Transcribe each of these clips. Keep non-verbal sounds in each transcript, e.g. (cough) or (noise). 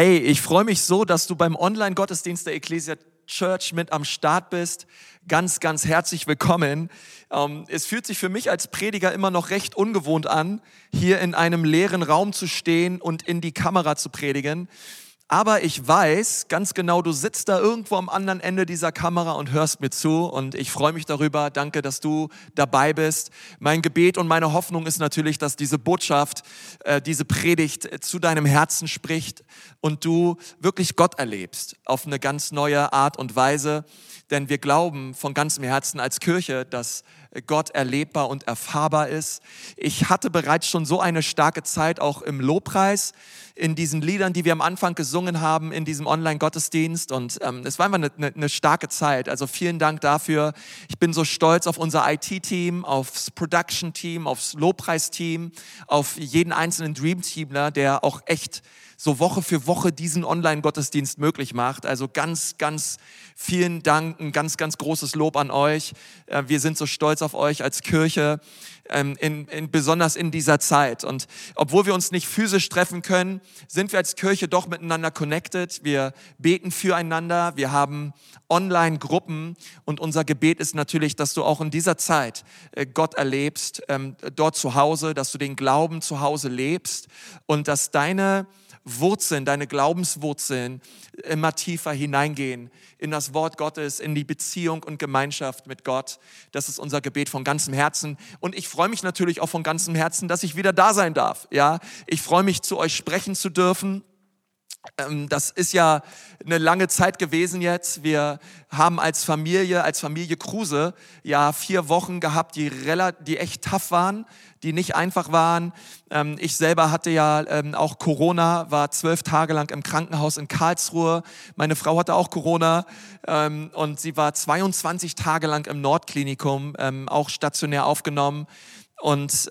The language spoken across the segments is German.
Hey, ich freue mich so, dass du beim Online-Gottesdienst der Ecclesia Church mit am Start bist. Ganz, ganz herzlich willkommen. Ähm, es fühlt sich für mich als Prediger immer noch recht ungewohnt an, hier in einem leeren Raum zu stehen und in die Kamera zu predigen. Aber ich weiß ganz genau, du sitzt da irgendwo am anderen Ende dieser Kamera und hörst mir zu und ich freue mich darüber. Danke, dass du dabei bist. Mein Gebet und meine Hoffnung ist natürlich, dass diese Botschaft, äh, diese Predigt äh, zu deinem Herzen spricht und du wirklich Gott erlebst auf eine ganz neue Art und Weise. Denn wir glauben von ganzem Herzen als Kirche, dass Gott erlebbar und erfahrbar ist. Ich hatte bereits schon so eine starke Zeit auch im Lobpreis in diesen Liedern, die wir am Anfang gesungen haben, in diesem Online-Gottesdienst. Und ähm, es war einfach eine, eine, starke Zeit. Also vielen Dank dafür. Ich bin so stolz auf unser IT-Team, aufs Production-Team, aufs Lobpreisteam, auf jeden einzelnen Dream-Teamler, der auch echt so Woche für Woche diesen Online-Gottesdienst möglich macht. Also ganz, ganz vielen Dank, ein ganz, ganz großes Lob an euch. Äh, wir sind so stolz auf euch als Kirche, ähm, in, in, besonders in dieser Zeit. Und obwohl wir uns nicht physisch treffen können, sind wir als Kirche doch miteinander connected. Wir beten füreinander, wir haben Online-Gruppen und unser Gebet ist natürlich, dass du auch in dieser Zeit äh, Gott erlebst, ähm, dort zu Hause, dass du den Glauben zu Hause lebst und dass deine Wurzeln, deine Glaubenswurzeln immer tiefer hineingehen in das Wort Gottes, in die Beziehung und Gemeinschaft mit Gott. Das ist unser Gebet von ganzem Herzen. Und ich freue mich natürlich auch von ganzem Herzen, dass ich wieder da sein darf. Ja, ich freue mich, zu euch sprechen zu dürfen. Ähm, das ist ja eine lange Zeit gewesen jetzt. Wir haben als Familie, als Familie Kruse, ja vier Wochen gehabt, die, die echt tough waren, die nicht einfach waren. Ähm, ich selber hatte ja ähm, auch Corona, war zwölf Tage lang im Krankenhaus in Karlsruhe. Meine Frau hatte auch Corona und sie war 22 Tage lang im Nordklinikum, auch stationär aufgenommen. Und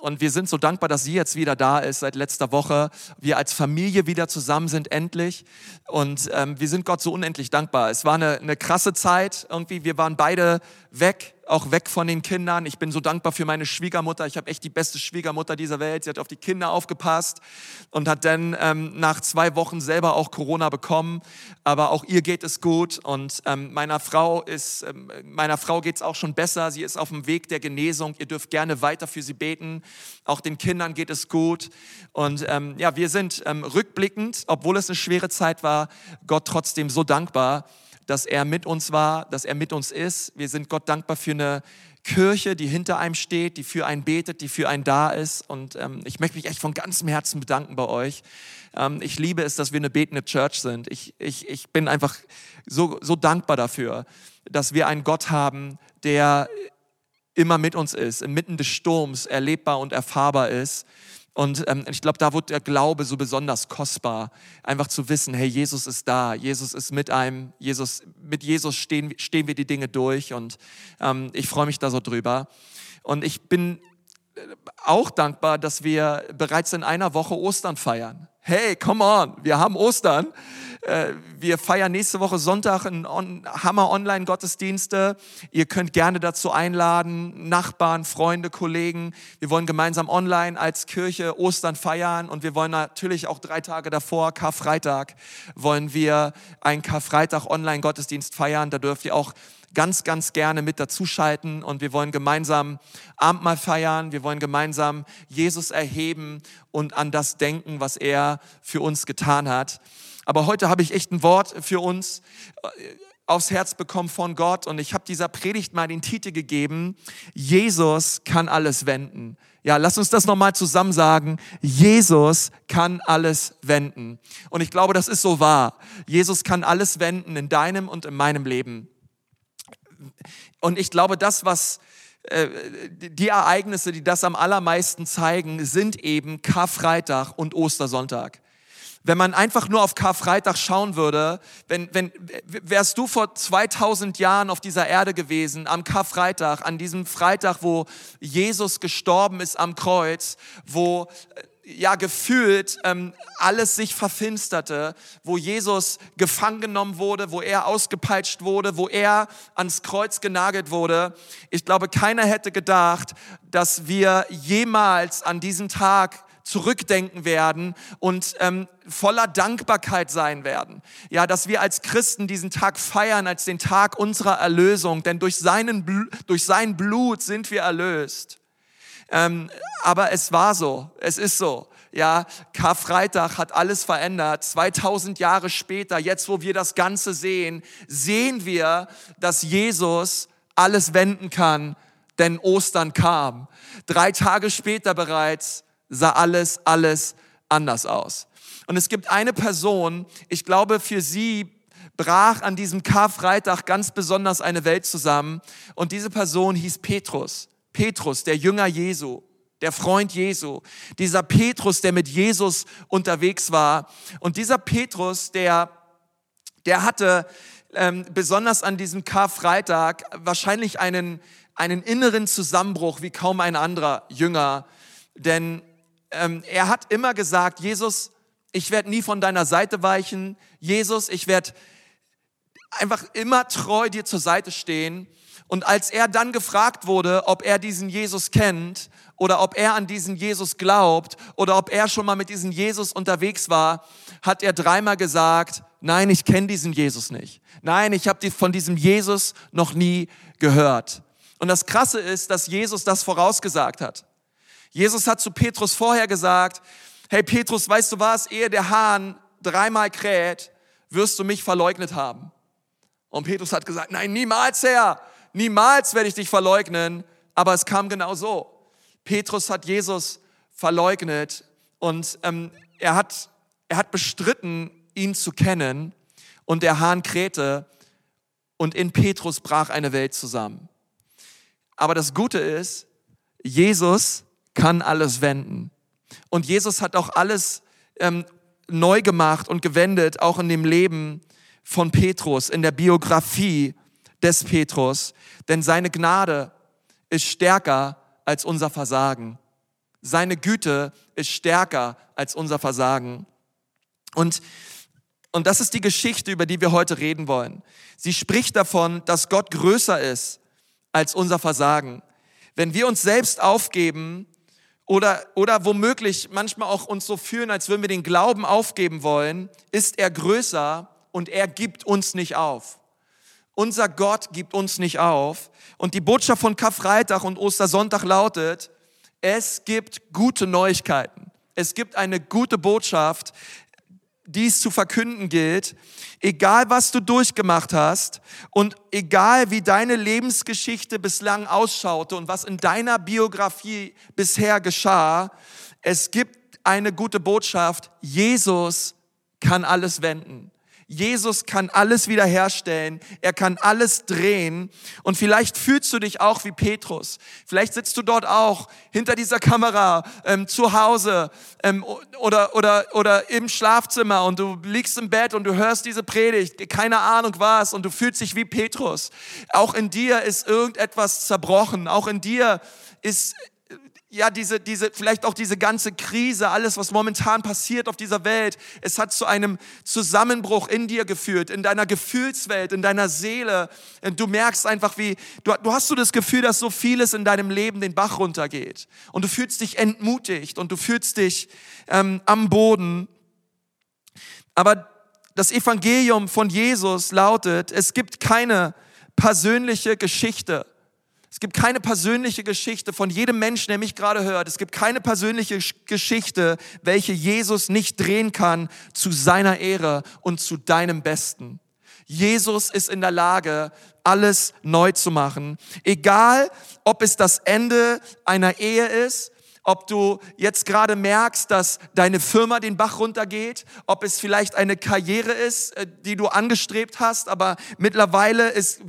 und wir sind so dankbar, dass sie jetzt wieder da ist seit letzter Woche. Wir als Familie wieder zusammen sind endlich. Und ähm, wir sind Gott so unendlich dankbar. Es war eine, eine krasse Zeit irgendwie. Wir waren beide weg auch weg von den Kindern. Ich bin so dankbar für meine Schwiegermutter. Ich habe echt die beste Schwiegermutter dieser Welt. Sie hat auf die Kinder aufgepasst und hat dann ähm, nach zwei Wochen selber auch Corona bekommen. Aber auch ihr geht es gut und ähm, meiner Frau ist ähm, meiner Frau geht es auch schon besser. Sie ist auf dem Weg der Genesung. Ihr dürft gerne weiter für sie beten. Auch den Kindern geht es gut und ähm, ja, wir sind ähm, rückblickend, obwohl es eine schwere Zeit war, Gott trotzdem so dankbar dass er mit uns war, dass er mit uns ist. Wir sind Gott dankbar für eine Kirche, die hinter einem steht, die für einen betet, die für einen da ist. Und ähm, ich möchte mich echt von ganzem Herzen bedanken bei euch. Ähm, ich liebe es, dass wir eine betende Church sind. Ich, ich, ich bin einfach so, so dankbar dafür, dass wir einen Gott haben, der immer mit uns ist, inmitten des Sturms erlebbar und erfahrbar ist. Und ähm, ich glaube, da wird der Glaube so besonders kostbar, einfach zu wissen, hey, Jesus ist da, Jesus ist mit einem, Jesus, mit Jesus stehen, stehen wir die Dinge durch und ähm, ich freue mich da so drüber. Und ich bin äh, auch dankbar, dass wir bereits in einer Woche Ostern feiern. Hey, come on, wir haben Ostern. Äh, wir feiern nächste Woche Sonntag einen Hammer Online-Gottesdienste. Ihr könnt gerne dazu einladen, Nachbarn, Freunde, Kollegen. Wir wollen gemeinsam online als Kirche Ostern feiern und wir wollen natürlich auch drei Tage davor, Karfreitag, wollen wir einen Karfreitag Online-Gottesdienst feiern. Da dürft ihr auch ganz, ganz gerne mit dazuschalten und wir wollen gemeinsam Abendmahl feiern, wir wollen gemeinsam Jesus erheben und an das denken, was er für uns getan hat. Aber heute habe ich echt ein Wort für uns äh, aufs Herz bekommen von Gott und ich habe dieser Predigt mal den Titel gegeben, Jesus kann alles wenden. Ja, lass uns das nochmal zusammen sagen. Jesus kann alles wenden. Und ich glaube, das ist so wahr. Jesus kann alles wenden in deinem und in meinem Leben. Und ich glaube, das, was äh, die Ereignisse, die das am allermeisten zeigen, sind eben Karfreitag und Ostersonntag. Wenn man einfach nur auf Karfreitag schauen würde, wenn, wenn, wärst du vor 2000 Jahren auf dieser Erde gewesen, am Karfreitag, an diesem Freitag, wo Jesus gestorben ist am Kreuz, wo äh, ja gefühlt ähm, alles sich verfinsterte, wo Jesus gefangen genommen wurde, wo er ausgepeitscht wurde, wo er ans Kreuz genagelt wurde. Ich glaube, keiner hätte gedacht, dass wir jemals an diesem Tag zurückdenken werden und ähm, voller Dankbarkeit sein werden. Ja, dass wir als Christen diesen Tag feiern als den Tag unserer Erlösung, denn durch, seinen, durch sein Blut sind wir erlöst. Ähm, aber es war so, es ist so. Ja, Karfreitag hat alles verändert. 2000 Jahre später, jetzt wo wir das Ganze sehen, sehen wir, dass Jesus alles wenden kann, denn Ostern kam. Drei Tage später bereits sah alles, alles anders aus. Und es gibt eine Person, ich glaube, für sie brach an diesem Karfreitag ganz besonders eine Welt zusammen. Und diese Person hieß Petrus. Petrus, der Jünger Jesu der Freund Jesu, dieser Petrus, der mit Jesus unterwegs war. Und dieser Petrus, der, der hatte ähm, besonders an diesem Karfreitag wahrscheinlich einen, einen inneren Zusammenbruch wie kaum ein anderer Jünger. Denn ähm, er hat immer gesagt, Jesus, ich werde nie von deiner Seite weichen. Jesus, ich werde einfach immer treu dir zur Seite stehen. Und als er dann gefragt wurde, ob er diesen Jesus kennt oder ob er an diesen Jesus glaubt oder ob er schon mal mit diesem Jesus unterwegs war, hat er dreimal gesagt, nein, ich kenne diesen Jesus nicht. Nein, ich habe von diesem Jesus noch nie gehört. Und das Krasse ist, dass Jesus das vorausgesagt hat. Jesus hat zu Petrus vorher gesagt, hey Petrus, weißt du was, ehe der Hahn dreimal kräht, wirst du mich verleugnet haben. Und Petrus hat gesagt, nein, niemals, Herr niemals werde ich dich verleugnen, aber es kam genau so. Petrus hat Jesus verleugnet und ähm, er, hat, er hat bestritten, ihn zu kennen und der Hahn krähte und in Petrus brach eine Welt zusammen. Aber das Gute ist, Jesus kann alles wenden. Und Jesus hat auch alles ähm, neu gemacht und gewendet, auch in dem Leben von Petrus, in der Biografie des Petrus, denn seine Gnade ist stärker als unser Versagen. Seine Güte ist stärker als unser Versagen. Und, und das ist die Geschichte, über die wir heute reden wollen. Sie spricht davon, dass Gott größer ist als unser Versagen. Wenn wir uns selbst aufgeben oder, oder womöglich manchmal auch uns so fühlen, als würden wir den Glauben aufgeben wollen, ist er größer und er gibt uns nicht auf. Unser Gott gibt uns nicht auf. Und die Botschaft von Karfreitag und Ostersonntag lautet, es gibt gute Neuigkeiten. Es gibt eine gute Botschaft, die es zu verkünden gilt. Egal was du durchgemacht hast und egal wie deine Lebensgeschichte bislang ausschaute und was in deiner Biografie bisher geschah, es gibt eine gute Botschaft. Jesus kann alles wenden. Jesus kann alles wiederherstellen. Er kann alles drehen. Und vielleicht fühlst du dich auch wie Petrus. Vielleicht sitzt du dort auch hinter dieser Kamera ähm, zu Hause ähm, oder, oder, oder im Schlafzimmer und du liegst im Bett und du hörst diese Predigt, keine Ahnung was, und du fühlst dich wie Petrus. Auch in dir ist irgendetwas zerbrochen. Auch in dir ist ja, diese, diese, vielleicht auch diese ganze Krise, alles, was momentan passiert auf dieser Welt, es hat zu einem Zusammenbruch in dir geführt, in deiner Gefühlswelt, in deiner Seele. Und du merkst einfach, wie, du, du hast so das Gefühl, dass so vieles in deinem Leben den Bach runtergeht. Und du fühlst dich entmutigt und du fühlst dich ähm, am Boden. Aber das Evangelium von Jesus lautet, es gibt keine persönliche Geschichte es gibt keine persönliche Geschichte von jedem Menschen, der mich gerade hört. Es gibt keine persönliche Geschichte, welche Jesus nicht drehen kann zu seiner Ehre und zu deinem Besten. Jesus ist in der Lage, alles neu zu machen. Egal, ob es das Ende einer Ehe ist, ob du jetzt gerade merkst, dass deine Firma den Bach runtergeht, ob es vielleicht eine Karriere ist, äh, die du angestrebt hast, aber mittlerweile ist,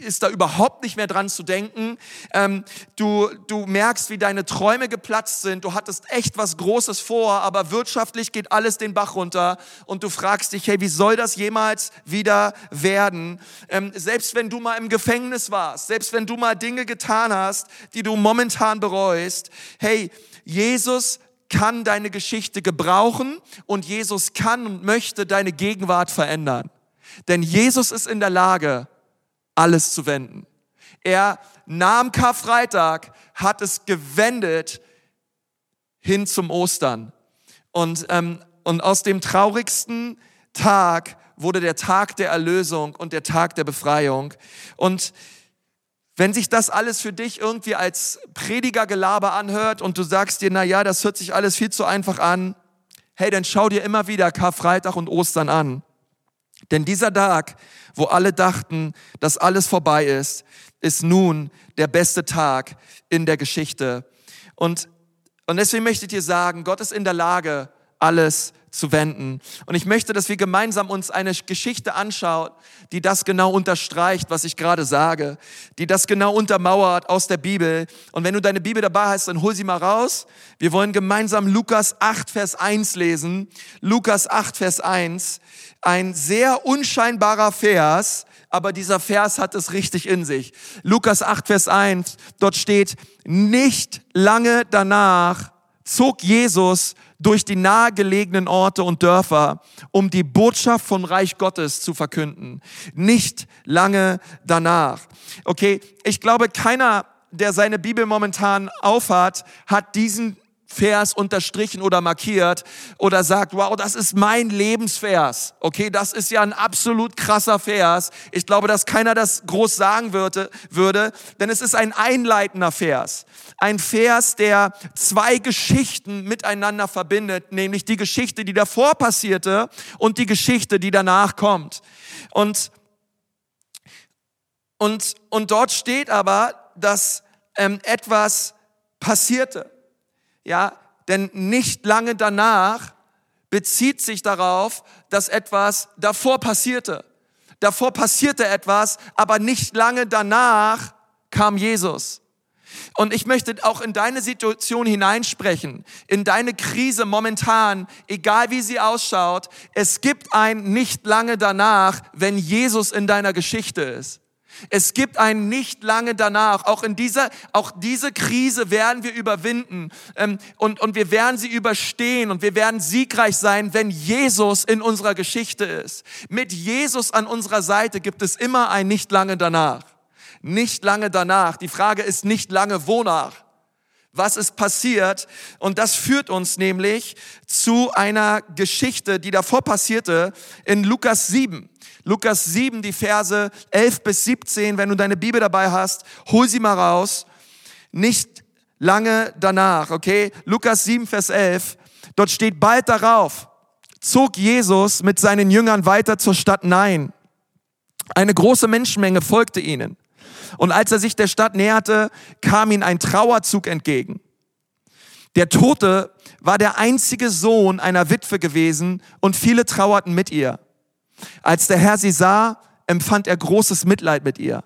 ist da überhaupt nicht mehr dran zu denken. Ähm, du, du merkst, wie deine Träume geplatzt sind, du hattest echt was Großes vor, aber wirtschaftlich geht alles den Bach runter und du fragst dich, hey, wie soll das jemals wieder werden? Ähm, selbst wenn du mal im Gefängnis warst, selbst wenn du mal Dinge getan hast, die du momentan bereust, hey, hey, Jesus kann deine Geschichte gebrauchen und Jesus kann und möchte deine Gegenwart verändern. Denn Jesus ist in der Lage, alles zu wenden. Er nahm Karfreitag, hat es gewendet hin zum Ostern. Und, ähm, und aus dem traurigsten Tag wurde der Tag der Erlösung und der Tag der Befreiung. Und wenn sich das alles für dich irgendwie als Predigergelaber anhört und du sagst dir, na ja, das hört sich alles viel zu einfach an, hey, dann schau dir immer wieder Karfreitag und Ostern an. Denn dieser Tag, wo alle dachten, dass alles vorbei ist, ist nun der beste Tag in der Geschichte. Und, und deswegen möchte ich dir sagen, Gott ist in der Lage, alles zu wenden. Und ich möchte, dass wir gemeinsam uns eine Geschichte anschauen, die das genau unterstreicht, was ich gerade sage, die das genau untermauert aus der Bibel. Und wenn du deine Bibel dabei hast, dann hol sie mal raus. Wir wollen gemeinsam Lukas 8, Vers 1 lesen. Lukas 8, Vers 1. Ein sehr unscheinbarer Vers, aber dieser Vers hat es richtig in sich. Lukas 8, Vers 1, dort steht, nicht lange danach zog Jesus durch die nahegelegenen Orte und Dörfer, um die Botschaft vom Reich Gottes zu verkünden. Nicht lange danach. Okay, ich glaube, keiner, der seine Bibel momentan aufhat, hat diesen Vers unterstrichen oder markiert oder sagt, wow, das ist mein Lebensvers. Okay, das ist ja ein absolut krasser Vers. Ich glaube, dass keiner das groß sagen würde, würde, denn es ist ein einleitender Vers. Ein Vers, der zwei Geschichten miteinander verbindet, nämlich die Geschichte, die davor passierte und die Geschichte, die danach kommt. Und, und, und dort steht aber, dass ähm, etwas passierte. Ja, denn nicht lange danach bezieht sich darauf, dass etwas davor passierte. Davor passierte etwas, aber nicht lange danach kam Jesus. Und ich möchte auch in deine Situation hineinsprechen, in deine Krise momentan, egal wie sie ausschaut. Es gibt ein nicht lange danach, wenn Jesus in deiner Geschichte ist. Es gibt ein nicht lange danach. Auch in dieser, auch diese Krise werden wir überwinden ähm, und, und wir werden sie überstehen und wir werden siegreich sein, wenn Jesus in unserer Geschichte ist. Mit Jesus an unserer Seite gibt es immer ein nicht lange danach. Nicht lange danach. Die Frage ist nicht lange wonach was ist passiert. Und das führt uns nämlich zu einer Geschichte, die davor passierte in Lukas 7. Lukas 7, die Verse 11 bis 17, wenn du deine Bibel dabei hast, hol sie mal raus. Nicht lange danach, okay? Lukas 7, Vers 11, dort steht bald darauf, zog Jesus mit seinen Jüngern weiter zur Stadt Nein. Eine große Menschenmenge folgte ihnen. Und als er sich der Stadt näherte, kam ihm ein Trauerzug entgegen. Der Tote war der einzige Sohn einer Witwe gewesen und viele trauerten mit ihr. Als der Herr sie sah, empfand er großes Mitleid mit ihr.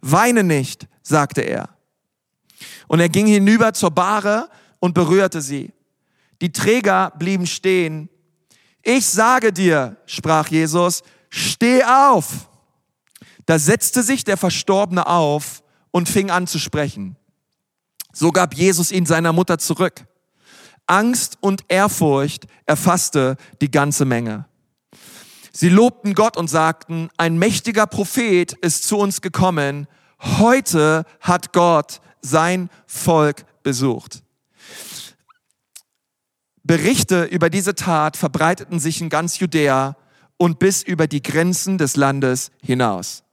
Weine nicht, sagte er. Und er ging hinüber zur Bahre und berührte sie. Die Träger blieben stehen. Ich sage dir, sprach Jesus, steh auf. Da setzte sich der Verstorbene auf und fing an zu sprechen. So gab Jesus ihn seiner Mutter zurück. Angst und Ehrfurcht erfasste die ganze Menge. Sie lobten Gott und sagten, ein mächtiger Prophet ist zu uns gekommen. Heute hat Gott sein Volk besucht. Berichte über diese Tat verbreiteten sich in ganz Judäa und bis über die Grenzen des Landes hinaus.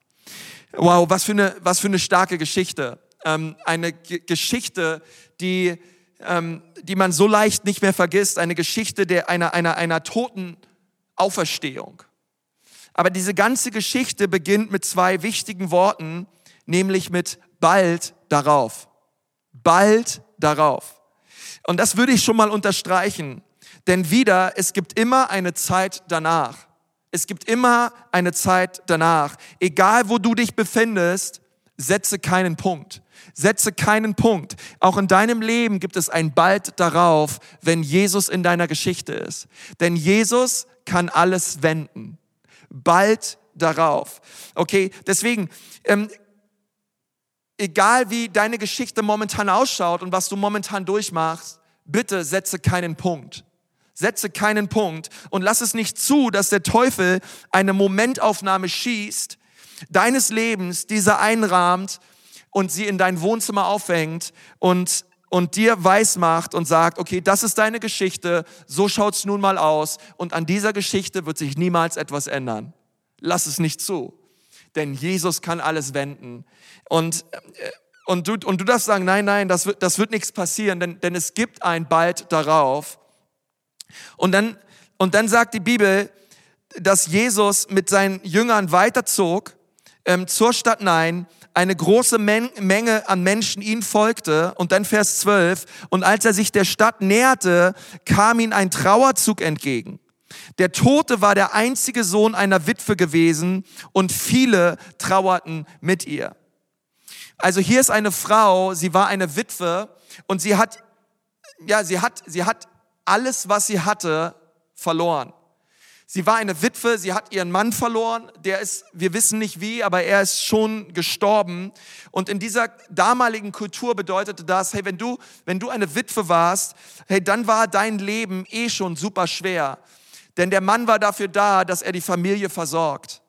Wow, was für eine, was für eine starke Geschichte. Ähm, eine G Geschichte, die, ähm, die man so leicht nicht mehr vergisst. Eine Geschichte der, einer, einer, einer toten Auferstehung. Aber diese ganze Geschichte beginnt mit zwei wichtigen Worten, nämlich mit bald darauf. Bald darauf. Und das würde ich schon mal unterstreichen. Denn wieder, es gibt immer eine Zeit danach. Es gibt immer eine Zeit danach. Egal wo du dich befindest, setze keinen Punkt. Setze keinen Punkt. Auch in deinem Leben gibt es ein bald darauf, wenn Jesus in deiner Geschichte ist. Denn Jesus kann alles wenden bald darauf. Okay, deswegen, ähm, egal wie deine Geschichte momentan ausschaut und was du momentan durchmachst, bitte setze keinen Punkt. Setze keinen Punkt und lass es nicht zu, dass der Teufel eine Momentaufnahme schießt, deines Lebens, diese einrahmt und sie in dein Wohnzimmer aufhängt und und dir weismacht und sagt, okay, das ist deine Geschichte, so schaut's nun mal aus und an dieser Geschichte wird sich niemals etwas ändern. Lass es nicht zu, denn Jesus kann alles wenden. Und, äh, und, du, und du darfst sagen, nein, nein, das wird, das wird nichts passieren, denn, denn es gibt ein bald darauf. Und dann, und dann sagt die Bibel, dass Jesus mit seinen Jüngern weiterzog ähm, zur Stadt Nein, eine große Men Menge an Menschen ihm folgte. Und dann Vers 12, und als er sich der Stadt näherte, kam ihm ein Trauerzug entgegen. Der Tote war der einzige Sohn einer Witwe gewesen und viele trauerten mit ihr. Also hier ist eine Frau, sie war eine Witwe und sie hat, ja, sie hat, sie hat alles, was sie hatte, verloren. Sie war eine Witwe, sie hat ihren Mann verloren, der ist, wir wissen nicht wie, aber er ist schon gestorben. Und in dieser damaligen Kultur bedeutete das, hey, wenn du, wenn du eine Witwe warst, hey, dann war dein Leben eh schon super schwer. Denn der Mann war dafür da, dass er die Familie versorgt.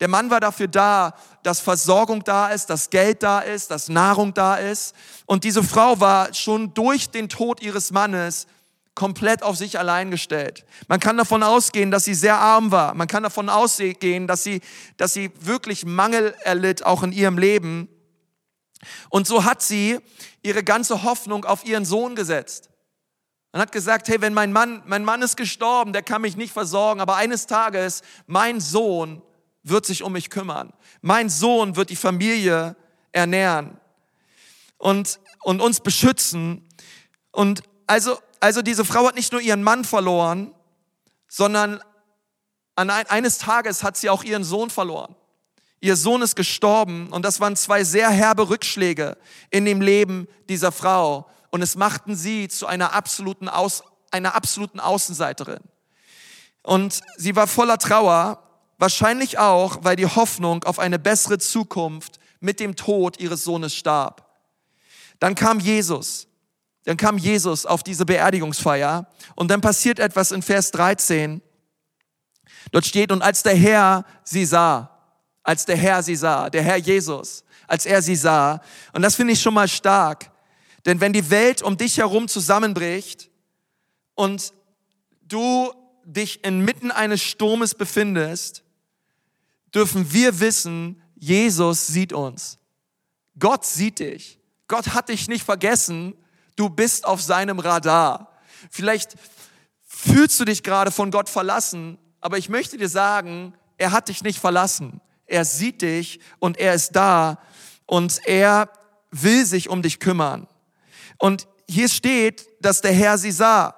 Der Mann war dafür da, dass Versorgung da ist, dass Geld da ist, dass Nahrung da ist. Und diese Frau war schon durch den Tod ihres Mannes komplett auf sich allein gestellt. Man kann davon ausgehen, dass sie sehr arm war. Man kann davon ausgehen, dass sie, dass sie wirklich Mangel erlitt, auch in ihrem Leben. Und so hat sie ihre ganze Hoffnung auf ihren Sohn gesetzt. Man hat gesagt, hey, wenn mein Mann, mein Mann ist gestorben, der kann mich nicht versorgen, aber eines Tages, mein Sohn wird sich um mich kümmern. Mein Sohn wird die Familie ernähren und, und uns beschützen. Und also also diese Frau hat nicht nur ihren Mann verloren, sondern an ein, eines Tages hat sie auch ihren Sohn verloren. Ihr Sohn ist gestorben und das waren zwei sehr herbe Rückschläge in dem Leben dieser Frau und es machten sie zu einer absoluten, Aus, einer absoluten Außenseiterin. Und sie war voller Trauer, wahrscheinlich auch, weil die Hoffnung auf eine bessere Zukunft mit dem Tod ihres Sohnes starb. Dann kam Jesus dann kam Jesus auf diese Beerdigungsfeier und dann passiert etwas in Vers 13. Dort steht, und als der Herr sie sah, als der Herr sie sah, der Herr Jesus, als er sie sah, und das finde ich schon mal stark, denn wenn die Welt um dich herum zusammenbricht und du dich inmitten eines Sturmes befindest, dürfen wir wissen, Jesus sieht uns. Gott sieht dich. Gott hat dich nicht vergessen Du bist auf seinem Radar. Vielleicht fühlst du dich gerade von Gott verlassen, aber ich möchte dir sagen, er hat dich nicht verlassen. Er sieht dich und er ist da und er will sich um dich kümmern. Und hier steht, dass der Herr sie sah.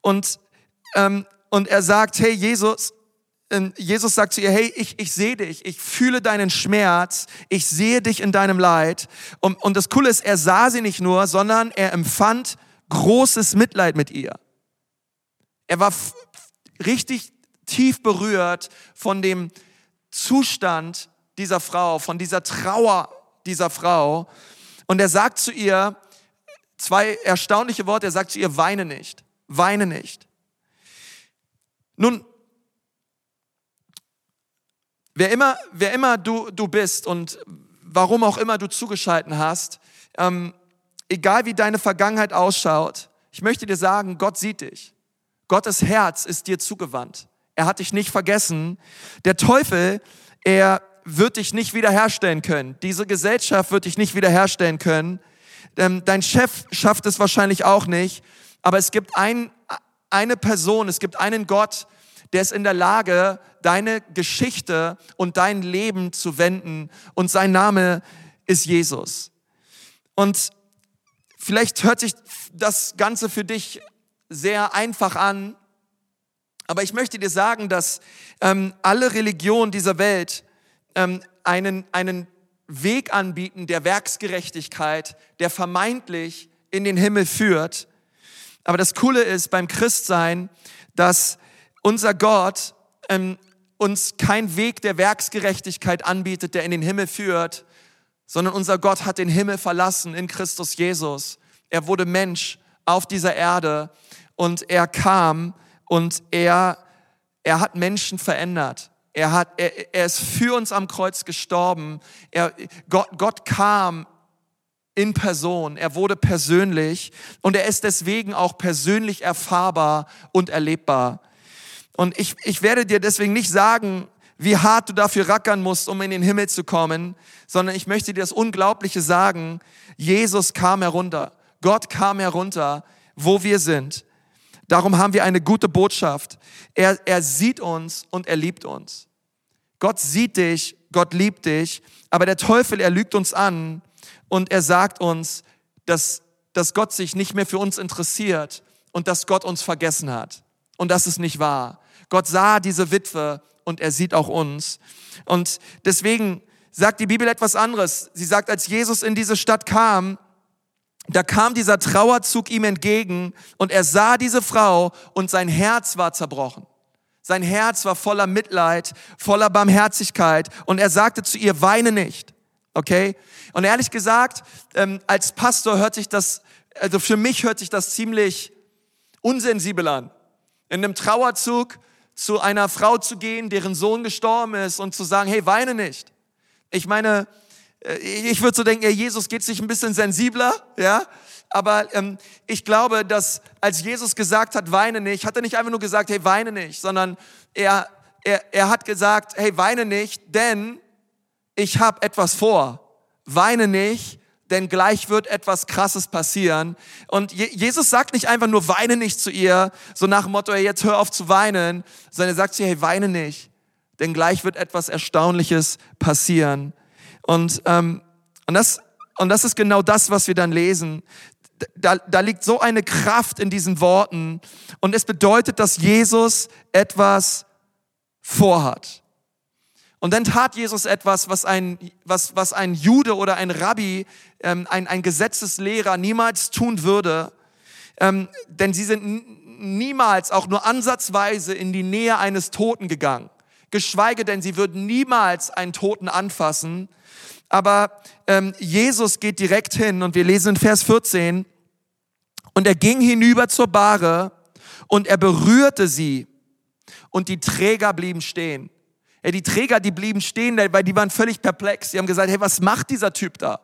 Und, ähm, und er sagt, hey Jesus, Jesus sagt zu ihr, hey, ich, ich sehe dich, ich fühle deinen Schmerz, ich sehe dich in deinem Leid. Und, und das Coole ist, er sah sie nicht nur, sondern er empfand großes Mitleid mit ihr. Er war richtig tief berührt von dem Zustand dieser Frau, von dieser Trauer dieser Frau. Und er sagt zu ihr zwei erstaunliche Worte. Er sagt zu ihr, weine nicht, weine nicht. Nun, Wer immer, wer immer du, du bist und warum auch immer du zugeschalten hast, ähm, egal wie deine Vergangenheit ausschaut, ich möchte dir sagen, Gott sieht dich. Gottes Herz ist dir zugewandt. Er hat dich nicht vergessen. Der Teufel, er wird dich nicht wiederherstellen können. Diese Gesellschaft wird dich nicht wiederherstellen können. Ähm, dein Chef schafft es wahrscheinlich auch nicht. Aber es gibt ein, eine Person, es gibt einen Gott, der ist in der Lage, deine Geschichte und dein Leben zu wenden. Und sein Name ist Jesus. Und vielleicht hört sich das Ganze für dich sehr einfach an, aber ich möchte dir sagen, dass ähm, alle Religionen dieser Welt ähm, einen, einen Weg anbieten der Werksgerechtigkeit, der vermeintlich in den Himmel führt. Aber das Coole ist beim Christsein, dass unser Gott ähm, uns kein Weg der Werksgerechtigkeit anbietet, der in den Himmel führt, sondern unser Gott hat den Himmel verlassen in Christus Jesus. Er wurde Mensch auf dieser Erde und er kam und er, er hat Menschen verändert. Er, hat, er, er ist für uns am Kreuz gestorben. Er, Gott, Gott kam in Person. Er wurde persönlich und er ist deswegen auch persönlich erfahrbar und erlebbar. Und ich, ich werde dir deswegen nicht sagen, wie hart du dafür rackern musst, um in den Himmel zu kommen, sondern ich möchte dir das Unglaubliche sagen. Jesus kam herunter. Gott kam herunter, wo wir sind. Darum haben wir eine gute Botschaft. Er, er sieht uns und er liebt uns. Gott sieht dich, Gott liebt dich, aber der Teufel, er lügt uns an und er sagt uns, dass, dass Gott sich nicht mehr für uns interessiert und dass Gott uns vergessen hat. Und das ist nicht wahr. Gott sah diese Witwe und er sieht auch uns. Und deswegen sagt die Bibel etwas anderes. Sie sagt, als Jesus in diese Stadt kam, da kam dieser Trauerzug ihm entgegen und er sah diese Frau und sein Herz war zerbrochen. Sein Herz war voller Mitleid, voller Barmherzigkeit und er sagte zu ihr, weine nicht. Okay? Und ehrlich gesagt, ähm, als Pastor hört sich das, also für mich hört sich das ziemlich unsensibel an. In einem Trauerzug zu einer Frau zu gehen, deren Sohn gestorben ist und zu sagen, hey, weine nicht. Ich meine, äh, ich würde so denken, Jesus geht sich ein bisschen sensibler, ja. Aber ähm, ich glaube, dass als Jesus gesagt hat, weine nicht, hat er nicht einfach nur gesagt, hey, weine nicht, sondern er, er, er hat gesagt, hey, weine nicht, denn ich habe etwas vor. Weine nicht, denn gleich wird etwas Krasses passieren. Und Jesus sagt nicht einfach nur, weine nicht zu ihr, so nach dem Motto, hey, jetzt hör auf zu weinen, sondern er sagt zu ihr, hey, weine nicht, denn gleich wird etwas Erstaunliches passieren. Und, ähm, und, das, und das ist genau das, was wir dann lesen. Da, da liegt so eine Kraft in diesen Worten und es bedeutet, dass Jesus etwas vorhat. Und dann tat Jesus etwas, was ein, was, was ein Jude oder ein Rabbi, ähm, ein, ein Gesetzeslehrer niemals tun würde. Ähm, denn sie sind niemals auch nur ansatzweise in die Nähe eines Toten gegangen. Geschweige denn, sie würden niemals einen Toten anfassen. Aber ähm, Jesus geht direkt hin und wir lesen in Vers 14, und er ging hinüber zur Bahre und er berührte sie und die Träger blieben stehen. Ja, die Träger, die blieben stehen, weil die waren völlig perplex. Die haben gesagt, hey, was macht dieser Typ da?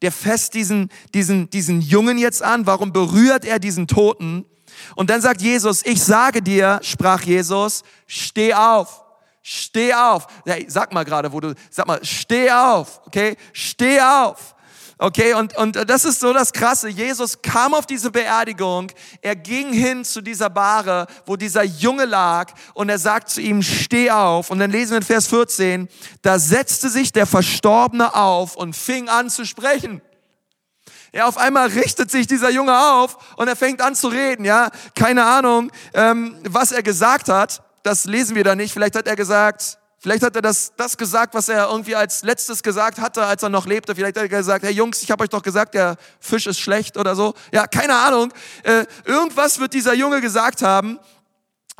Der fässt diesen, diesen, diesen Jungen jetzt an. Warum berührt er diesen Toten? Und dann sagt Jesus, ich sage dir, sprach Jesus, steh auf. Steh auf. Ja, sag mal gerade, wo du, sag mal, steh auf, okay? Steh auf. Okay, und, und das ist so das Krasse. Jesus kam auf diese Beerdigung, er ging hin zu dieser Bahre, wo dieser Junge lag, und er sagt zu ihm, steh auf. Und dann lesen wir in Vers 14, da setzte sich der Verstorbene auf und fing an zu sprechen. Ja, auf einmal richtet sich dieser Junge auf und er fängt an zu reden, ja. Keine Ahnung, ähm, was er gesagt hat das lesen wir da nicht. Vielleicht hat er gesagt, vielleicht hat er das, das gesagt, was er irgendwie als letztes gesagt hatte, als er noch lebte. Vielleicht hat er gesagt, hey Jungs, ich habe euch doch gesagt, der Fisch ist schlecht oder so. Ja, keine Ahnung. Äh, irgendwas wird dieser Junge gesagt haben.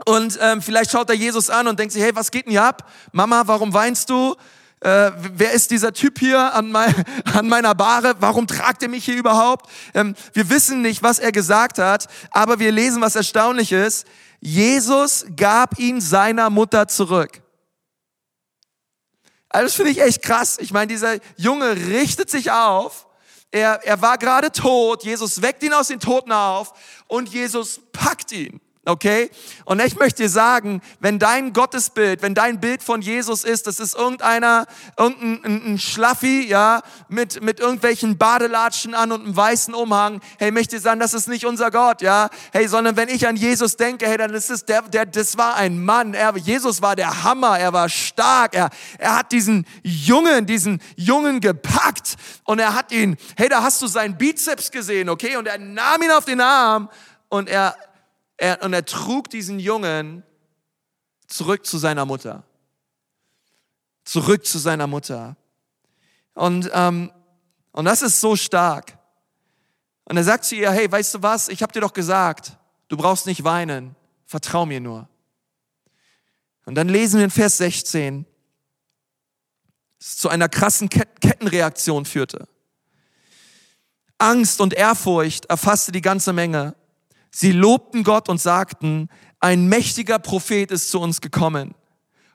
Und ähm, vielleicht schaut er Jesus an und denkt sich, hey, was geht denn hier ab? Mama, warum weinst du? Äh, wer ist dieser Typ hier an, mein, (laughs) an meiner Bahre? Warum tragt er mich hier überhaupt? Ähm, wir wissen nicht, was er gesagt hat, aber wir lesen was Erstaunliches. Jesus gab ihn seiner Mutter zurück. Also das finde ich echt krass. Ich meine, dieser Junge richtet sich auf. Er, er war gerade tot. Jesus weckt ihn aus den Toten auf und Jesus packt ihn. Okay? Und ich möchte dir sagen, wenn dein Gottesbild, wenn dein Bild von Jesus ist, das ist irgendeiner, irgendein ein, Schlaffi, ja, mit, mit irgendwelchen Badelatschen an und einem weißen Umhang, hey, möchte ich sagen, das ist nicht unser Gott, ja? Hey, sondern wenn ich an Jesus denke, hey, dann ist es der, der, das war ein Mann, er, Jesus war der Hammer, er war stark, er, er hat diesen Jungen, diesen Jungen gepackt und er hat ihn, hey, da hast du seinen Bizeps gesehen, okay? Und er nahm ihn auf den Arm und er, er, und er trug diesen Jungen zurück zu seiner Mutter. Zurück zu seiner Mutter. Und, ähm, und das ist so stark. Und er sagt zu ihr, hey, weißt du was, ich habe dir doch gesagt, du brauchst nicht weinen, vertrau mir nur. Und dann lesen wir in Vers 16, es zu einer krassen Kettenreaktion führte. Angst und Ehrfurcht erfasste die ganze Menge. Sie lobten Gott und sagten, ein mächtiger Prophet ist zu uns gekommen.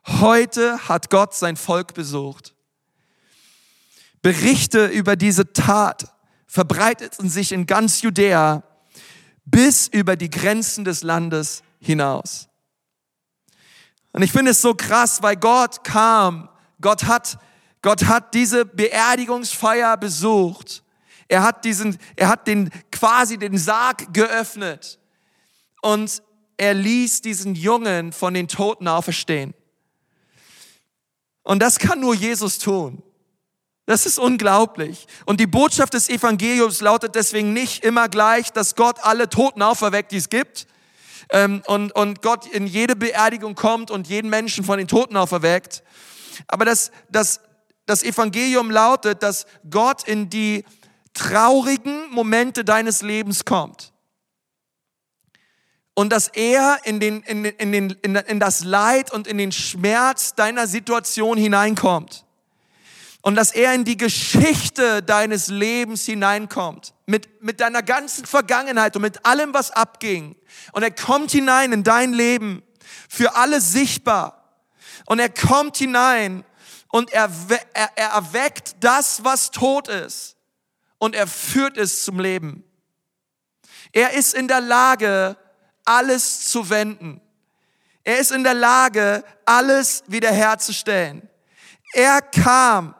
Heute hat Gott sein Volk besucht. Berichte über diese Tat verbreiteten sich in ganz Judäa bis über die Grenzen des Landes hinaus. Und ich finde es so krass, weil Gott kam, Gott hat, Gott hat diese Beerdigungsfeier besucht. Er hat diesen, er hat den, quasi den Sarg geöffnet und er ließ diesen Jungen von den Toten auferstehen. Und das kann nur Jesus tun. Das ist unglaublich. Und die Botschaft des Evangeliums lautet deswegen nicht immer gleich, dass Gott alle Toten auferweckt, die es gibt. Ähm, und, und Gott in jede Beerdigung kommt und jeden Menschen von den Toten auferweckt. Aber das, das, das Evangelium lautet, dass Gott in die traurigen Momente deines Lebens kommt. Und dass er in, den, in, in, den, in, in das Leid und in den Schmerz deiner Situation hineinkommt und dass er in die Geschichte deines Lebens hineinkommt, mit, mit deiner ganzen Vergangenheit und mit allem, was abging. Und er kommt hinein in dein Leben, für alle sichtbar. Und er kommt hinein und er, er, er erweckt das, was tot ist. Und er führt es zum Leben. Er ist in der Lage, alles zu wenden. Er ist in der Lage, alles wiederherzustellen. Er kam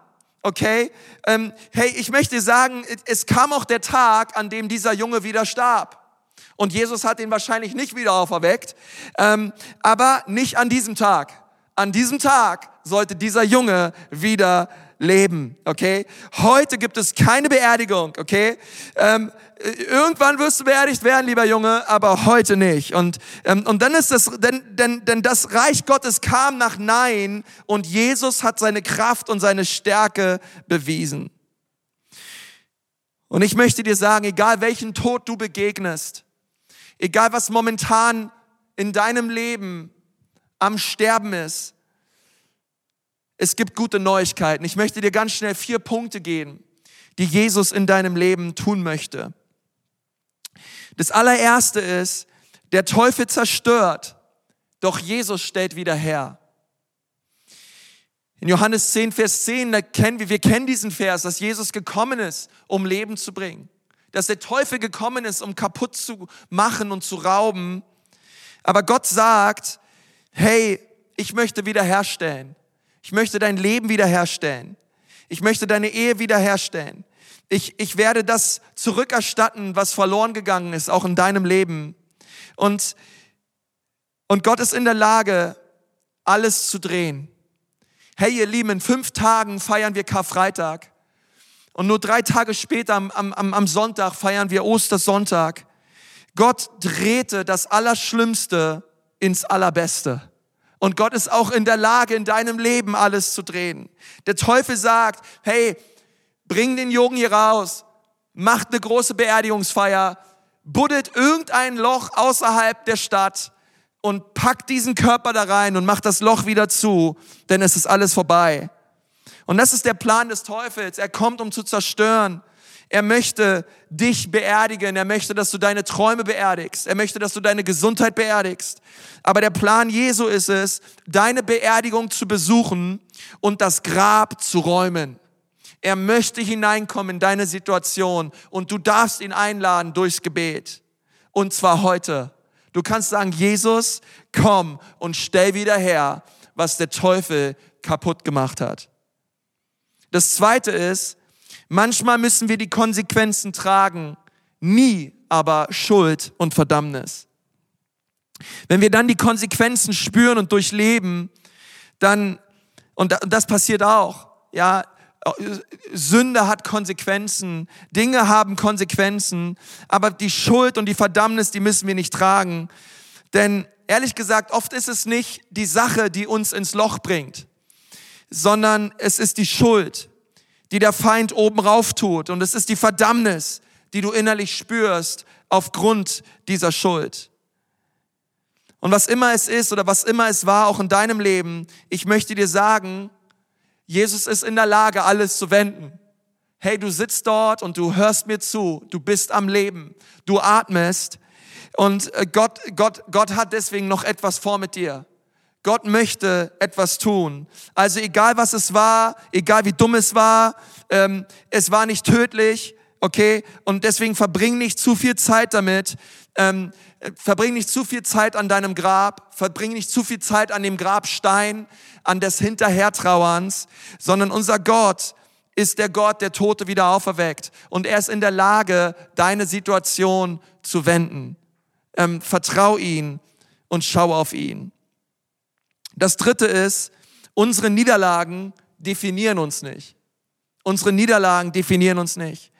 okay? Ähm, hey, ich möchte sagen, es kam auch der Tag, an dem dieser Junge wieder starb. Und Jesus hat ihn wahrscheinlich nicht wieder auferweckt, ähm, aber nicht an diesem Tag. An diesem Tag sollte dieser Junge wieder leben, okay? Heute gibt es keine Beerdigung, okay? Ähm, irgendwann wirst du beerdigt werden, lieber Junge, aber heute nicht. Und, ähm, und dann ist das, denn, denn, denn das Reich Gottes kam nach Nein und Jesus hat seine Kraft und seine Stärke bewiesen. Und ich möchte dir sagen, egal welchen Tod du begegnest, egal was momentan in deinem Leben am Sterben ist, es gibt gute Neuigkeiten. Ich möchte dir ganz schnell vier Punkte geben, die Jesus in deinem Leben tun möchte. Das allererste ist, der Teufel zerstört, doch Jesus stellt wieder her. In Johannes 10, Vers 10, da kennen wir, wir kennen diesen Vers, dass Jesus gekommen ist, um Leben zu bringen. Dass der Teufel gekommen ist, um kaputt zu machen und zu rauben. Aber Gott sagt, hey, ich möchte wiederherstellen. Ich möchte dein Leben wiederherstellen. Ich möchte deine Ehe wiederherstellen. Ich, ich werde das zurückerstatten, was verloren gegangen ist, auch in deinem Leben. Und, und Gott ist in der Lage, alles zu drehen. Hey, ihr Lieben, in fünf Tagen feiern wir Karfreitag. Und nur drei Tage später, am, am, am Sonntag, feiern wir Ostersonntag. Gott drehte das Allerschlimmste ins Allerbeste. Und Gott ist auch in der Lage, in deinem Leben alles zu drehen. Der Teufel sagt, hey, bring den Jungen hier raus, macht eine große Beerdigungsfeier, buddelt irgendein Loch außerhalb der Stadt und packt diesen Körper da rein und macht das Loch wieder zu, denn es ist alles vorbei. Und das ist der Plan des Teufels. Er kommt, um zu zerstören. Er möchte dich beerdigen. Er möchte, dass du deine Träume beerdigst. Er möchte, dass du deine Gesundheit beerdigst. Aber der Plan Jesu ist es, deine Beerdigung zu besuchen und das Grab zu räumen. Er möchte hineinkommen in deine Situation und du darfst ihn einladen durchs Gebet. Und zwar heute. Du kannst sagen, Jesus, komm und stell wieder her, was der Teufel kaputt gemacht hat. Das zweite ist, manchmal müssen wir die Konsequenzen tragen, nie aber Schuld und Verdammnis. Wenn wir dann die Konsequenzen spüren und durchleben, dann, und das passiert auch, ja, Sünde hat Konsequenzen, Dinge haben Konsequenzen, aber die Schuld und die Verdammnis, die müssen wir nicht tragen. Denn ehrlich gesagt, oft ist es nicht die Sache, die uns ins Loch bringt, sondern es ist die Schuld, die der Feind oben rauf tut. Und es ist die Verdammnis, die du innerlich spürst aufgrund dieser Schuld. Und was immer es ist oder was immer es war, auch in deinem Leben, ich möchte dir sagen, Jesus ist in der Lage, alles zu wenden. Hey, du sitzt dort und du hörst mir zu. Du bist am Leben. Du atmest. Und äh, Gott, Gott, Gott hat deswegen noch etwas vor mit dir. Gott möchte etwas tun. Also egal was es war, egal wie dumm es war, ähm, es war nicht tödlich, okay? Und deswegen verbring nicht zu viel Zeit damit, ähm, verbring nicht zu viel Zeit an deinem Grab, verbring nicht zu viel Zeit an dem Grabstein, an des Hinterhertrauerns, sondern unser Gott ist der Gott, der Tote wieder auferweckt. Und er ist in der Lage, deine Situation zu wenden. Ähm, vertrau ihn und schau auf ihn. Das dritte ist, unsere Niederlagen definieren uns nicht. Unsere Niederlagen definieren uns nicht.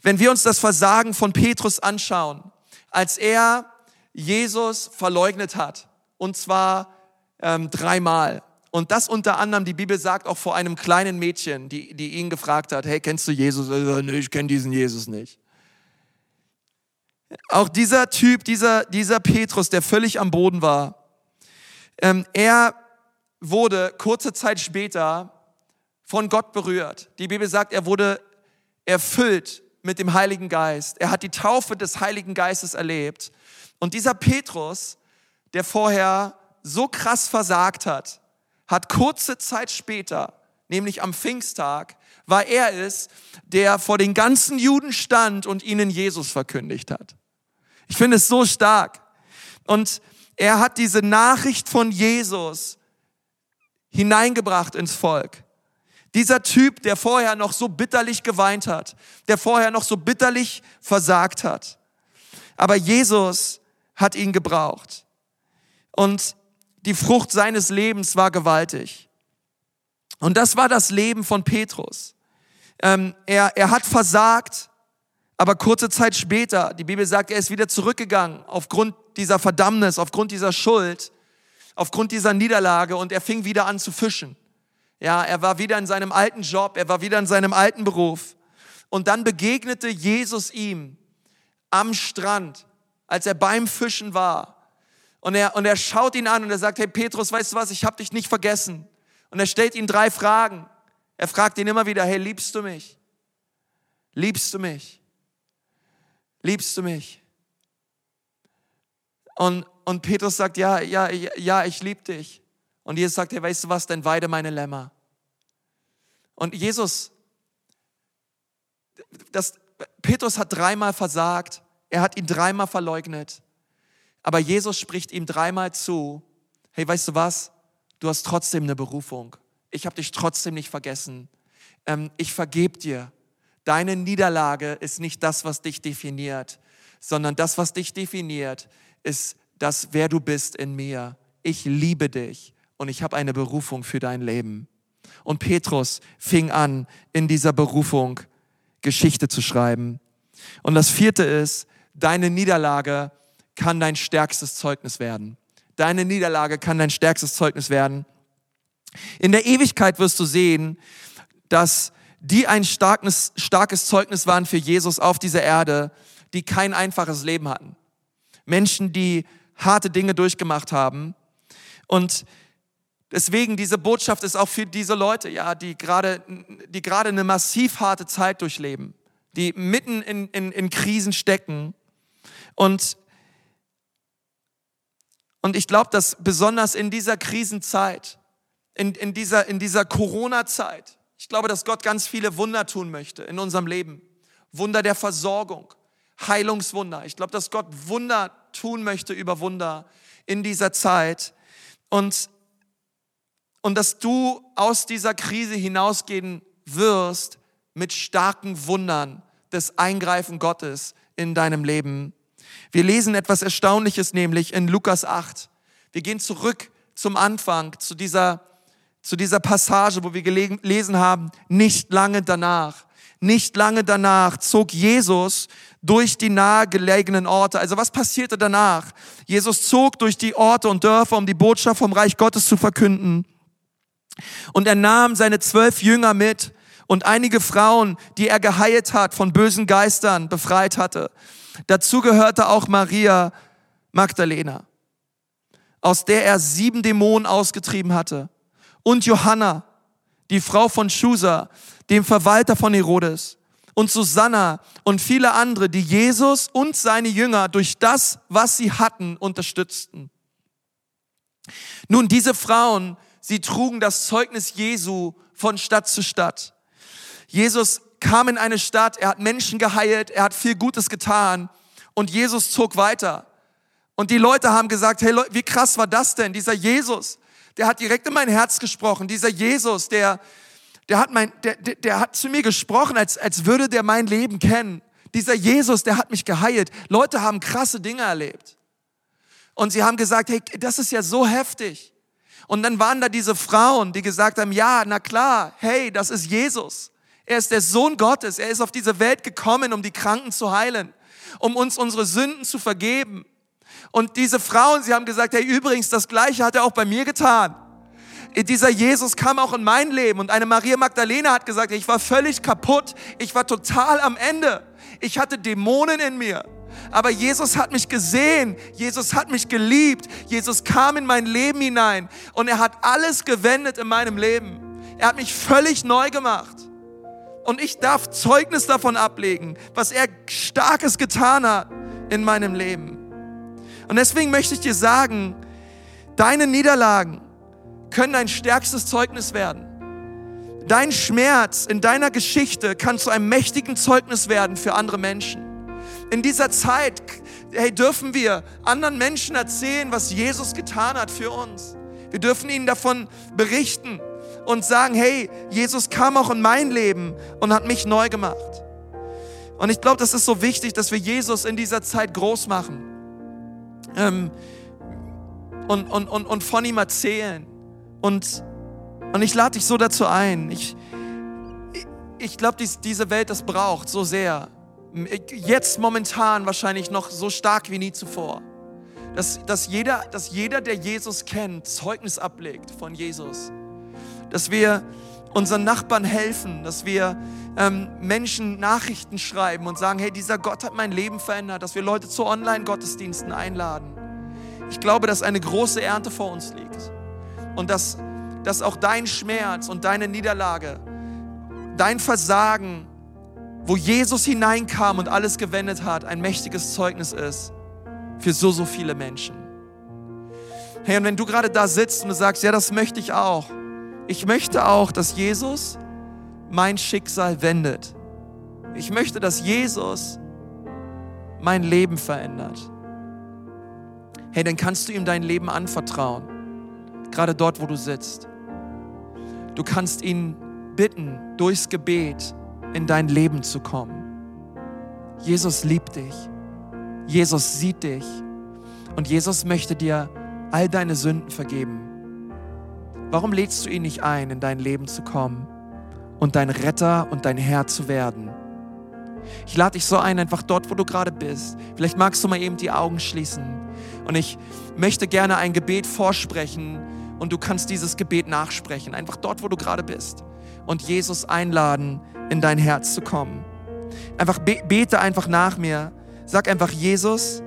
Wenn wir uns das Versagen von Petrus anschauen, als er Jesus verleugnet hat, und zwar ähm, dreimal, und das unter anderem, die Bibel sagt, auch vor einem kleinen Mädchen, die, die ihn gefragt hat, hey, kennst du Jesus? Er nee, ich kenne diesen Jesus nicht. Auch dieser Typ, dieser, dieser Petrus, der völlig am Boden war, ähm, er wurde kurze Zeit später von Gott berührt. Die Bibel sagt, er wurde erfüllt mit dem Heiligen Geist. Er hat die Taufe des Heiligen Geistes erlebt. Und dieser Petrus, der vorher so krass versagt hat, hat kurze Zeit später, nämlich am Pfingsttag, war er es, der vor den ganzen Juden stand und ihnen Jesus verkündigt hat. Ich finde es so stark. Und er hat diese Nachricht von Jesus hineingebracht ins Volk. Dieser Typ, der vorher noch so bitterlich geweint hat, der vorher noch so bitterlich versagt hat. Aber Jesus hat ihn gebraucht. Und die Frucht seines Lebens war gewaltig. Und das war das Leben von Petrus. Ähm, er, er hat versagt, aber kurze Zeit später, die Bibel sagt, er ist wieder zurückgegangen aufgrund dieser Verdammnis, aufgrund dieser Schuld, aufgrund dieser Niederlage und er fing wieder an zu fischen. Ja, er war wieder in seinem alten Job, er war wieder in seinem alten Beruf. Und dann begegnete Jesus ihm am Strand, als er beim Fischen war. Und er, und er schaut ihn an und er sagt, hey Petrus, weißt du was, ich habe dich nicht vergessen. Und er stellt ihm drei Fragen. Er fragt ihn immer wieder, hey, liebst du mich? Liebst du mich? Liebst du mich? Und, und Petrus sagt, ja, ja, ja, ich liebe dich. Und Jesus sagt, hey, weißt du was, dann weide meine Lämmer. Und Jesus, das, Petrus hat dreimal versagt, er hat ihn dreimal verleugnet. Aber Jesus spricht ihm dreimal zu, hey, weißt du was? Du hast trotzdem eine Berufung. Ich habe dich trotzdem nicht vergessen. Ähm, ich vergebe dir. Deine Niederlage ist nicht das, was dich definiert, sondern das, was dich definiert, ist das, wer du bist in mir. Ich liebe dich und ich habe eine Berufung für dein Leben. Und Petrus fing an, in dieser Berufung Geschichte zu schreiben. Und das vierte ist, deine Niederlage kann dein stärkstes Zeugnis werden. Deine Niederlage kann dein stärkstes Zeugnis werden. In der Ewigkeit wirst du sehen, dass die ein starkes, starkes Zeugnis waren für Jesus auf dieser Erde, die kein einfaches Leben hatten. Menschen, die harte Dinge durchgemacht haben. Und deswegen diese Botschaft ist auch für diese Leute, ja, die gerade, die gerade eine massiv harte Zeit durchleben, die mitten in, in, in Krisen stecken. Und und ich glaube, dass besonders in dieser Krisenzeit, in, in dieser, in dieser Corona-Zeit, ich glaube, dass Gott ganz viele Wunder tun möchte in unserem Leben. Wunder der Versorgung, Heilungswunder. Ich glaube, dass Gott Wunder tun möchte über Wunder in dieser Zeit. Und, und dass du aus dieser Krise hinausgehen wirst mit starken Wundern des Eingreifen Gottes in deinem Leben. Wir lesen etwas Erstaunliches nämlich in Lukas 8. Wir gehen zurück zum Anfang, zu dieser, zu dieser Passage, wo wir gelesen haben, nicht lange danach. Nicht lange danach zog Jesus durch die nahegelegenen Orte. Also was passierte danach? Jesus zog durch die Orte und Dörfer, um die Botschaft vom Reich Gottes zu verkünden. Und er nahm seine zwölf Jünger mit und einige Frauen, die er geheilt hat, von bösen Geistern befreit hatte. Dazu gehörte auch Maria Magdalena, aus der er sieben Dämonen ausgetrieben hatte. Und Johanna, die Frau von Schusa, dem Verwalter von Herodes. Und Susanna und viele andere, die Jesus und seine Jünger durch das, was sie hatten, unterstützten. Nun, diese Frauen, sie trugen das Zeugnis Jesu von Stadt zu Stadt. Jesus kam in eine Stadt, er hat Menschen geheilt, er hat viel Gutes getan und Jesus zog weiter. Und die Leute haben gesagt, hey, wie krass war das denn? Dieser Jesus, der hat direkt in mein Herz gesprochen. Dieser Jesus, der, der hat mein, der, der, der hat zu mir gesprochen, als, als würde der mein Leben kennen. Dieser Jesus, der hat mich geheilt. Leute haben krasse Dinge erlebt. Und sie haben gesagt, hey, das ist ja so heftig. Und dann waren da diese Frauen, die gesagt haben, ja, na klar, hey, das ist Jesus. Er ist der Sohn Gottes. Er ist auf diese Welt gekommen, um die Kranken zu heilen, um uns unsere Sünden zu vergeben. Und diese Frauen, sie haben gesagt, hey, übrigens, das Gleiche hat er auch bei mir getan. Dieser Jesus kam auch in mein Leben und eine Maria Magdalena hat gesagt, ich war völlig kaputt, ich war total am Ende, ich hatte Dämonen in mir. Aber Jesus hat mich gesehen, Jesus hat mich geliebt, Jesus kam in mein Leben hinein und er hat alles gewendet in meinem Leben. Er hat mich völlig neu gemacht. Und ich darf Zeugnis davon ablegen, was er Starkes getan hat in meinem Leben. Und deswegen möchte ich dir sagen, deine Niederlagen können dein stärkstes Zeugnis werden. Dein Schmerz in deiner Geschichte kann zu einem mächtigen Zeugnis werden für andere Menschen. In dieser Zeit hey, dürfen wir anderen Menschen erzählen, was Jesus getan hat für uns. Wir dürfen ihnen davon berichten und sagen, hey, Jesus kam auch in mein Leben und hat mich neu gemacht. Und ich glaube, das ist so wichtig, dass wir Jesus in dieser Zeit groß machen ähm, und, und, und, und von ihm erzählen. Und, und ich lade dich so dazu ein. Ich, ich glaube, dies, diese Welt das braucht so sehr. Jetzt momentan wahrscheinlich noch so stark wie nie zuvor. Dass, dass, jeder, dass jeder, der Jesus kennt, Zeugnis ablegt von Jesus. Dass wir unseren Nachbarn helfen, dass wir ähm, Menschen Nachrichten schreiben und sagen, hey, dieser Gott hat mein Leben verändert, dass wir Leute zu Online-Gottesdiensten einladen. Ich glaube, dass eine große Ernte vor uns liegt und dass, dass auch dein Schmerz und deine Niederlage, dein Versagen, wo Jesus hineinkam und alles gewendet hat, ein mächtiges Zeugnis ist für so, so viele Menschen. Hey, und wenn du gerade da sitst und du sagst, ja, das möchte ich auch. Ich möchte auch, dass Jesus mein Schicksal wendet. Ich möchte, dass Jesus mein Leben verändert. Hey, dann kannst du ihm dein Leben anvertrauen, gerade dort, wo du sitzt. Du kannst ihn bitten, durchs Gebet in dein Leben zu kommen. Jesus liebt dich. Jesus sieht dich. Und Jesus möchte dir all deine Sünden vergeben. Warum lädst du ihn nicht ein, in dein Leben zu kommen? und dein Retter und dein Herr zu werden. Ich lade dich so ein, einfach dort, wo du gerade bist. Vielleicht magst du mal eben die Augen schließen. Und ich möchte gerne ein Gebet vorsprechen und du kannst dieses Gebet nachsprechen. Einfach dort, wo du gerade bist. Und Jesus einladen, in dein Herz zu kommen. Einfach be bete einfach nach mir. Sag einfach, Jesus,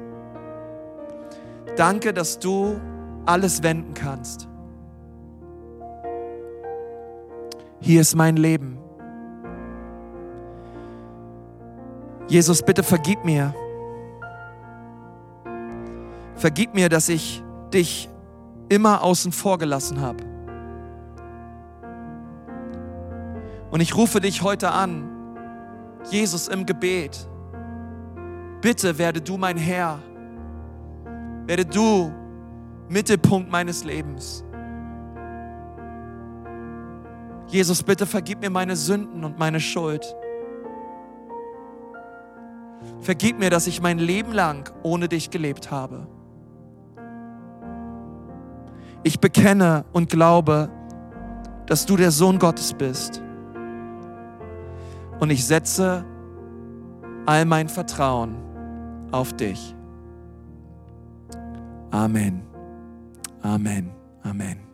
danke, dass du alles wenden kannst. hier ist mein Leben. Jesus, bitte vergib mir. Vergib mir, dass ich dich immer außen vor gelassen habe. Und ich rufe dich heute an, Jesus im Gebet. Bitte werde du mein Herr. Werde du Mittelpunkt meines Lebens. Jesus, bitte vergib mir meine Sünden und meine Schuld. Vergib mir, dass ich mein Leben lang ohne dich gelebt habe. Ich bekenne und glaube, dass du der Sohn Gottes bist. Und ich setze all mein Vertrauen auf dich. Amen. Amen. Amen.